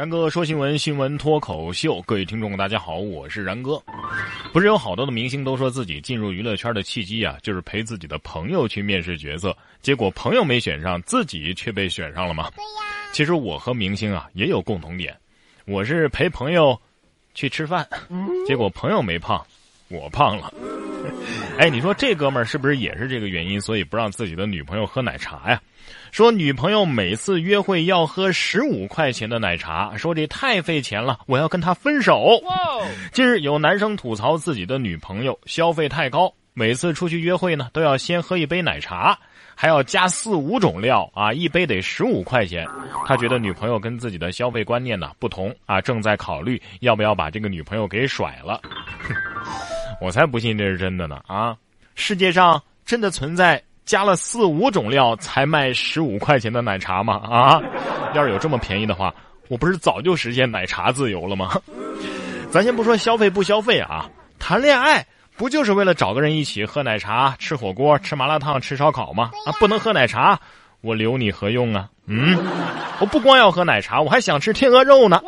然哥说新闻，新闻脱口秀，各位听众大家好，我是然哥。不是有好多的明星都说自己进入娱乐圈的契机啊，就是陪自己的朋友去面试角色，结果朋友没选上，自己却被选上了吗？对呀。其实我和明星啊也有共同点，我是陪朋友去吃饭，结果朋友没胖，我胖了。哎，你说这哥们儿是不是也是这个原因，所以不让自己的女朋友喝奶茶呀？说女朋友每次约会要喝十五块钱的奶茶，说这太费钱了，我要跟他分手。近日有男生吐槽自己的女朋友消费太高，每次出去约会呢都要先喝一杯奶茶，还要加四五种料啊，一杯得十五块钱。他觉得女朋友跟自己的消费观念呢不同啊，正在考虑要不要把这个女朋友给甩了。我才不信这是真的呢啊！世界上真的存在？加了四五种料才卖十五块钱的奶茶吗？啊，要是有这么便宜的话，我不是早就实现奶茶自由了吗？咱先不说消费不消费啊，谈恋爱不就是为了找个人一起喝奶茶、吃火锅、吃麻辣烫、吃烧烤吗？啊，不能喝奶茶，我留你何用啊？嗯，我不光要喝奶茶，我还想吃天鹅肉呢。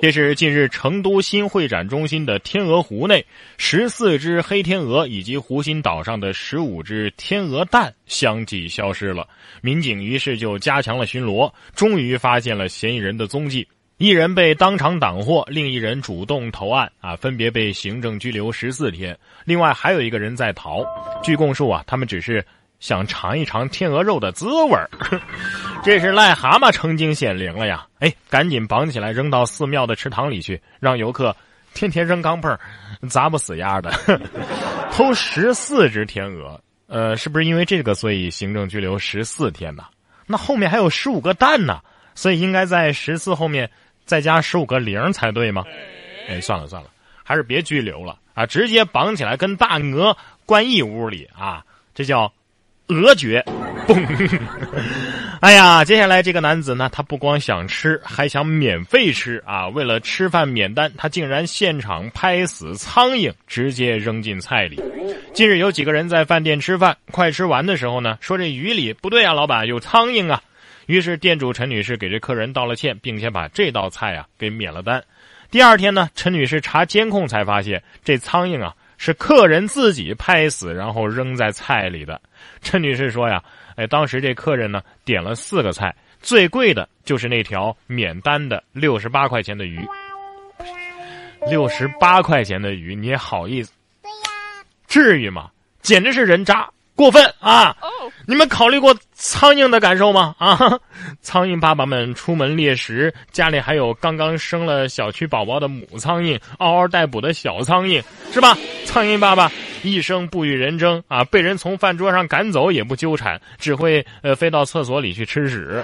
这是近日成都新会展中心的天鹅湖内，十四只黑天鹅以及湖心岛上的十五只天鹅蛋相继消失了。民警于是就加强了巡逻，终于发现了嫌疑人的踪迹。一人被当场挡获，另一人主动投案，啊，分别被行政拘留十四天。另外还有一个人在逃。据供述啊，他们只是。想尝一尝天鹅肉的滋味，这是癞蛤蟆成精显灵了呀！哎，赶紧绑起来扔到寺庙的池塘里去，让游客天天扔钢镚，砸不死丫的。偷十四只天鹅，呃，是不是因为这个所以行政拘留十四天呢？那后面还有十五个蛋呢，所以应该在十四后面再加十五个零才对吗？哎，算了算了，还是别拘留了啊，直接绑起来跟大鹅关一屋里啊，这叫。鹅绝，嘣！哎呀，接下来这个男子呢，他不光想吃，还想免费吃啊！为了吃饭免单，他竟然现场拍死苍蝇，直接扔进菜里。近日有几个人在饭店吃饭，快吃完的时候呢，说这鱼里不对啊，老板有苍蝇啊！于是店主陈女士给这客人道了歉，并且把这道菜啊给免了单。第二天呢，陈女士查监控才发现，这苍蝇啊。是客人自己拍死，然后扔在菜里的。陈女士说呀：“哎，当时这客人呢点了四个菜，最贵的就是那条免单的六十八块钱的鱼。六十八块钱的鱼，你好意思？对呀，至于吗？简直是人渣！”过分啊！你们考虑过苍蝇的感受吗？啊，苍蝇爸爸们出门猎食，家里还有刚刚生了小区宝宝的母苍蝇，嗷嗷待哺的小苍蝇，是吧？苍蝇爸爸一生不与人争啊，被人从饭桌上赶走也不纠缠，只会呃飞到厕所里去吃屎。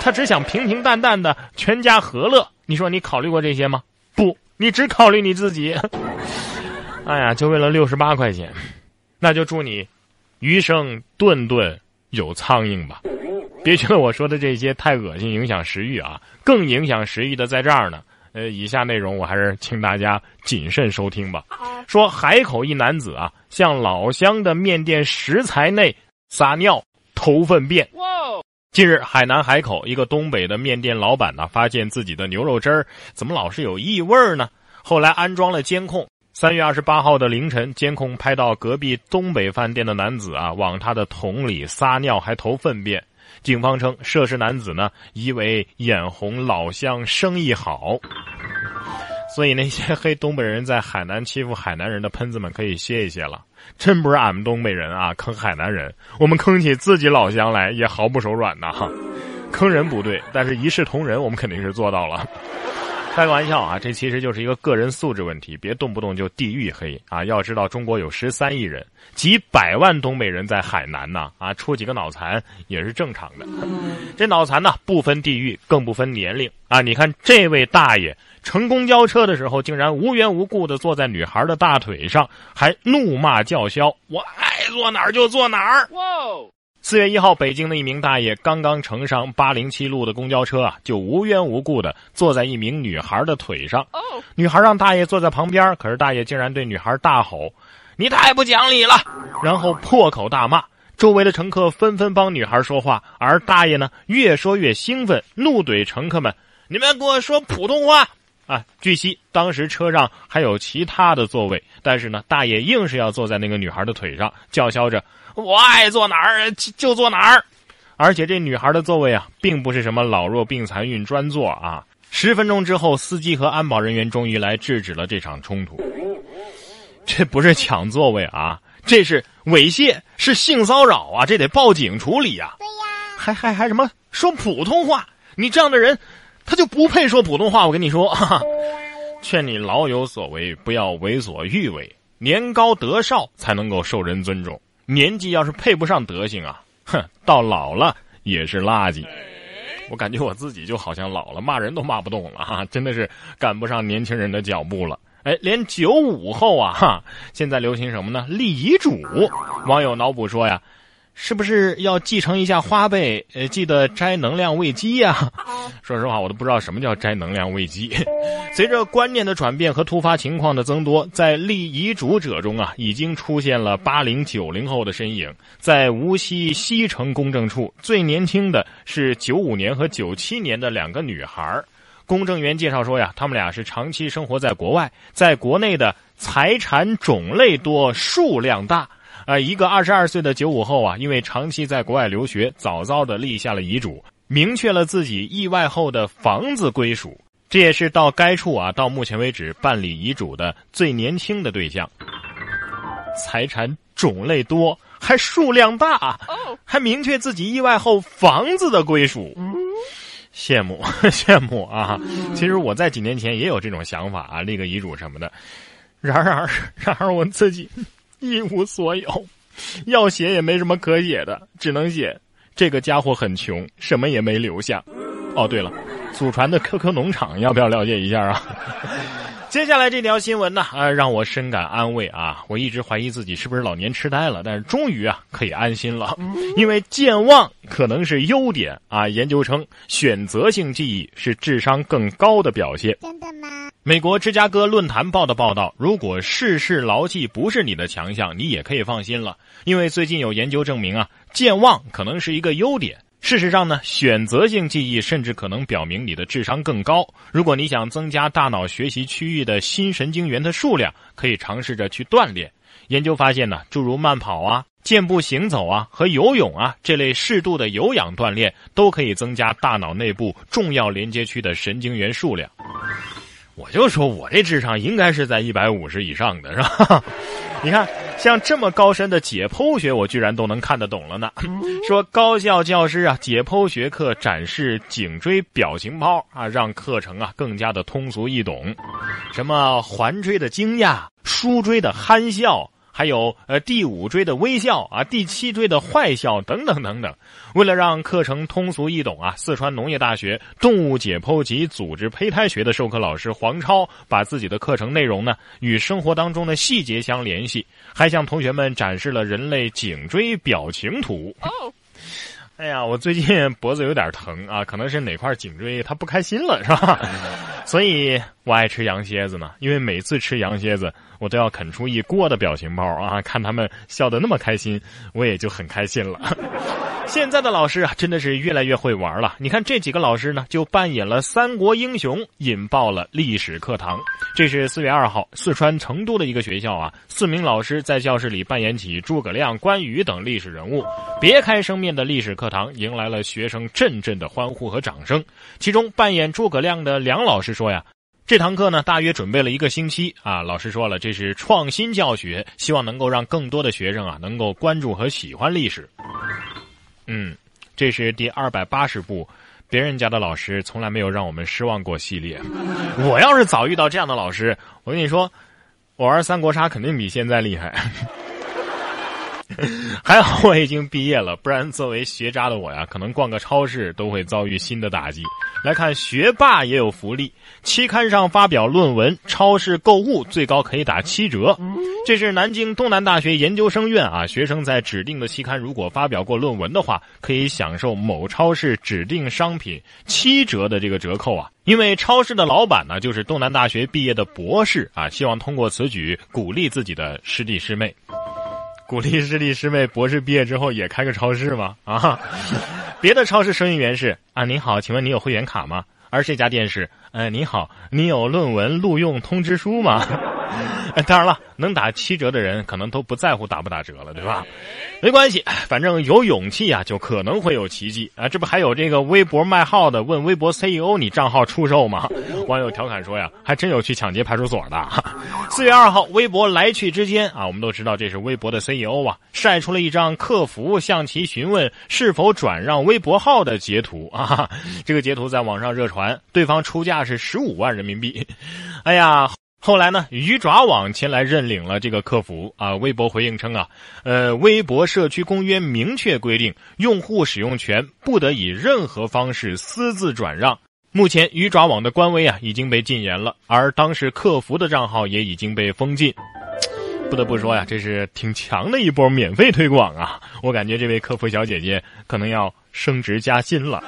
他只想平平淡淡的全家和乐。你说你考虑过这些吗？不，你只考虑你自己。哎呀，就为了六十八块钱，那就祝你。余生顿顿有苍蝇吧，别觉得我说的这些太恶心，影响食欲啊！更影响食欲的在这儿呢。呃，以下内容我还是请大家谨慎收听吧。说海口一男子啊，向老乡的面店食材内撒尿、投粪便。近日，海南海口一个东北的面店老板呢，发现自己的牛肉汁儿怎么老是有异味呢？后来安装了监控。三月二十八号的凌晨，监控拍到隔壁东北饭店的男子啊，往他的桶里撒尿，还投粪便。警方称，涉事男子呢，疑为眼红老乡生意好。所以那些黑东北人在海南欺负海南人的喷子们可以歇一歇了，真不是俺们东北人啊坑海南人，我们坑起自己老乡来也毫不手软呐。坑人不对，但是一视同仁，我们肯定是做到了。开个玩笑啊，这其实就是一个个人素质问题，别动不动就地域黑啊！要知道，中国有十三亿人，几百万东北人在海南呢，啊，出几个脑残也是正常的。这脑残呢，不分地域，更不分年龄啊！你看这位大爷乘公交车的时候，竟然无缘无故的坐在女孩的大腿上，还怒骂叫嚣：“我爱坐哪儿就坐哪儿！”哇！四月一号，北京的一名大爷刚刚乘上八零七路的公交车啊，就无缘无故的坐在一名女孩的腿上。女孩让大爷坐在旁边，可是大爷竟然对女孩大吼：“你太不讲理了！”然后破口大骂。周围的乘客纷纷帮女孩说话，而大爷呢，越说越兴奋，怒怼乘客们：“你们给我说普通话啊！据悉，当时车上还有其他的座位，但是呢，大爷硬是要坐在那个女孩的腿上，叫嚣着：“我爱坐哪儿就坐哪儿。”而且这女孩的座位啊，并不是什么老弱病残孕专座啊。十分钟之后，司机和安保人员终于来制止了这场冲突。这不是抢座位啊，这是猥亵，是性骚扰啊！这得报警处理呀。对呀，还还还什么说普通话？你这样的人，他就不配说普通话。我跟你说，劝你老有所为，不要为所欲为。年高德少才能够受人尊重，年纪要是配不上德行啊，哼，到老了也是垃圾。我感觉我自己就好像老了，骂人都骂不动了 哈，真的是赶不上年轻人的脚步了。哎，连九五后啊，哈，现在流行什么呢？立遗嘱。网友脑补说呀，是不是要继承一下花呗？呃，记得摘能量喂鸡呀。说实话，我都不知道什么叫摘能量喂鸡。随着观念的转变和突发情况的增多，在立遗嘱者中啊，已经出现了八零九零后的身影。在无锡西城公证处，最年轻的是九五年和九七年的两个女孩儿。公证员介绍说呀，他们俩是长期生活在国外，在国内的财产种类多，数量大。啊，一个二十二岁的九五后啊，因为长期在国外留学，早早的立下了遗嘱，明确了自己意外后的房子归属。这也是到该处啊，到目前为止办理遗嘱的最年轻的对象。财产种类多，还数量大，还明确自己意外后房子的归属。羡慕 羡慕啊！其实我在几年前也有这种想法啊，立个遗嘱什么的。然而 然而我自己一无所有，要写也没什么可写的，只能写这个家伙很穷，什么也没留下。哦，对了，祖传的科科农场要不要了解一下啊？接下来这条新闻呢，啊，让我深感安慰啊！我一直怀疑自己是不是老年痴呆了，但是终于啊，可以安心了，因为健忘可能是优点啊。研究称，选择性记忆是智商更高的表现。真的吗？美国芝加哥论坛报的报道，如果事事牢记不是你的强项，你也可以放心了，因为最近有研究证明啊，健忘可能是一个优点。事实上呢，选择性记忆甚至可能表明你的智商更高。如果你想增加大脑学习区域的新神经元的数量，可以尝试着去锻炼。研究发现呢，诸如慢跑啊、健步行走啊和游泳啊这类适度的有氧锻炼，都可以增加大脑内部重要连接区的神经元数量。我就说我这智商应该是在一百五十以上的，是吧？你看，像这么高深的解剖学，我居然都能看得懂了呢。说高校教师啊，解剖学课展示颈椎表情包啊，让课程啊更加的通俗易懂。什么环椎的惊讶，枢椎的憨笑。还有呃第五椎的微笑啊，第七椎的坏笑等等等等。为了让课程通俗易懂啊，四川农业大学动物解剖及组织胚胎学的授课老师黄超，把自己的课程内容呢与生活当中的细节相联系，还向同学们展示了人类颈椎表情图。哎呀，我最近脖子有点疼啊，可能是哪块颈椎它不开心了，是吧？所以我爱吃羊蝎子呢，因为每次吃羊蝎子，我都要啃出一锅的表情包啊，看他们笑得那么开心，我也就很开心了。现在的老师啊，真的是越来越会玩了。你看这几个老师呢，就扮演了三国英雄，引爆了历史课堂。这是四月二号，四川成都的一个学校啊，四名老师在教室里扮演起诸葛亮、关羽等历史人物，别开生面的历史课堂迎来了学生阵阵的欢呼和掌声。其中扮演诸葛亮的梁老师说呀：“这堂课呢，大约准备了一个星期啊。老师说了，这是创新教学，希望能够让更多的学生啊，能够关注和喜欢历史。”嗯，这是第二百八十部，别人家的老师从来没有让我们失望过系列。我要是早遇到这样的老师，我跟你说，我玩三国杀肯定比现在厉害。还好我已经毕业了，不然作为学渣的我呀，可能逛个超市都会遭遇新的打击。来看学霸也有福利，期刊上发表论文，超市购物最高可以打七折。这是南京东南大学研究生院啊，学生在指定的期刊如果发表过论文的话，可以享受某超市指定商品七折的这个折扣啊。因为超市的老板呢，就是东南大学毕业的博士啊，希望通过此举鼓励自己的师弟师妹。鼓励师弟师妹博士毕业之后也开个超市吗？啊，别的超市收银员是啊，您好，请问你有会员卡吗？而这家店是，呃，您好，你有论文录用通知书吗？当然了，能打七折的人可能都不在乎打不打折了，对吧？没关系，反正有勇气啊，就可能会有奇迹啊！这不还有这个微博卖号的问微博 CEO 你账号出售吗？网友调侃说呀，还真有去抢劫派出所的。四月二号，微博来去之间啊，我们都知道这是微博的 CEO 啊，晒出了一张客服向其询问是否转让微博号的截图啊，这个截图在网上热传，对方出价是十五万人民币。哎呀！后来呢，鱼爪网前来认领了这个客服啊。微博回应称啊，呃，微博社区公约明确规定，用户使用权不得以任何方式私自转让。目前鱼爪网的官微啊已经被禁言了，而当时客服的账号也已经被封禁。不得不说呀，这是挺强的一波免费推广啊！我感觉这位客服小姐姐可能要升职加薪了。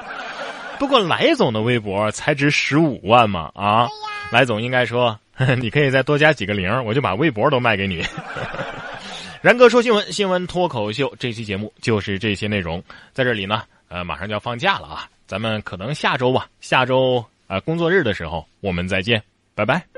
不过来总的微博才值十五万嘛啊！来总应该说。你可以再多加几个零，我就把微博都卖给你。然哥说新闻，新闻脱口秀，这期节目就是这些内容。在这里呢，呃，马上就要放假了啊，咱们可能下周吧，下周呃工作日的时候我们再见，拜拜。